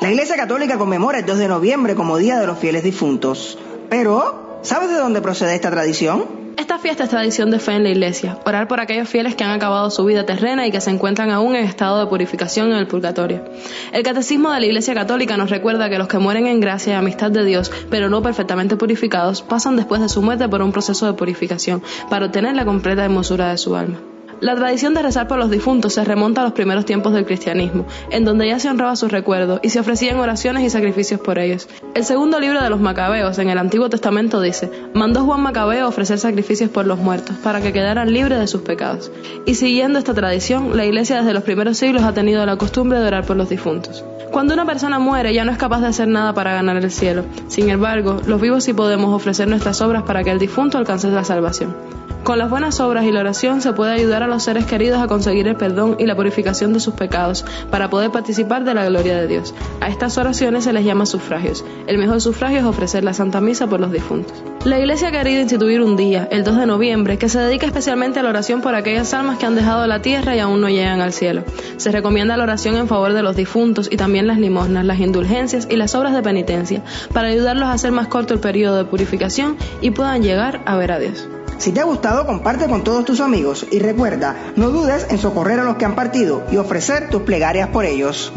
La Iglesia Católica conmemora el 2 de noviembre como Día de los Fieles Difuntos. Pero, ¿sabes de dónde procede esta tradición? Esta fiesta es tradición de fe en la iglesia, orar por aquellos fieles que han acabado su vida terrena y que se encuentran aún en estado de purificación en el purgatorio. El catecismo de la Iglesia Católica nos recuerda que los que mueren en gracia y amistad de Dios, pero no perfectamente purificados, pasan después de su muerte por un proceso de purificación para obtener la completa hermosura de su alma. La tradición de rezar por los difuntos se remonta a los primeros tiempos del cristianismo, en donde ya se honraba sus recuerdos y se ofrecían oraciones y sacrificios por ellos. El segundo libro de los Macabeos en el Antiguo Testamento dice, mandó Juan Macabeo ofrecer sacrificios por los muertos, para que quedaran libres de sus pecados. Y siguiendo esta tradición, la Iglesia desde los primeros siglos ha tenido la costumbre de orar por los difuntos. Cuando una persona muere ya no es capaz de hacer nada para ganar el cielo. Sin embargo, los vivos sí podemos ofrecer nuestras obras para que el difunto alcance la salvación. Con las buenas obras y la oración se puede ayudar a los seres queridos a conseguir el perdón y la purificación de sus pecados para poder participar de la gloria de Dios. A estas oraciones se les llama sufragios. El mejor sufragio es ofrecer la Santa Misa por los difuntos. La Iglesia ha querido instituir un día, el 2 de noviembre, que se dedica especialmente a la oración por aquellas almas que han dejado la tierra y aún no llegan al cielo. Se recomienda la oración en favor de los difuntos y también las limosnas, las indulgencias y las obras de penitencia, para ayudarlos a hacer más corto el periodo de purificación y puedan llegar a ver a Dios. Si te ha gustado, comparte con todos tus amigos y recuerda, no dudes en socorrer a los que han partido y ofrecer tus plegarias por ellos.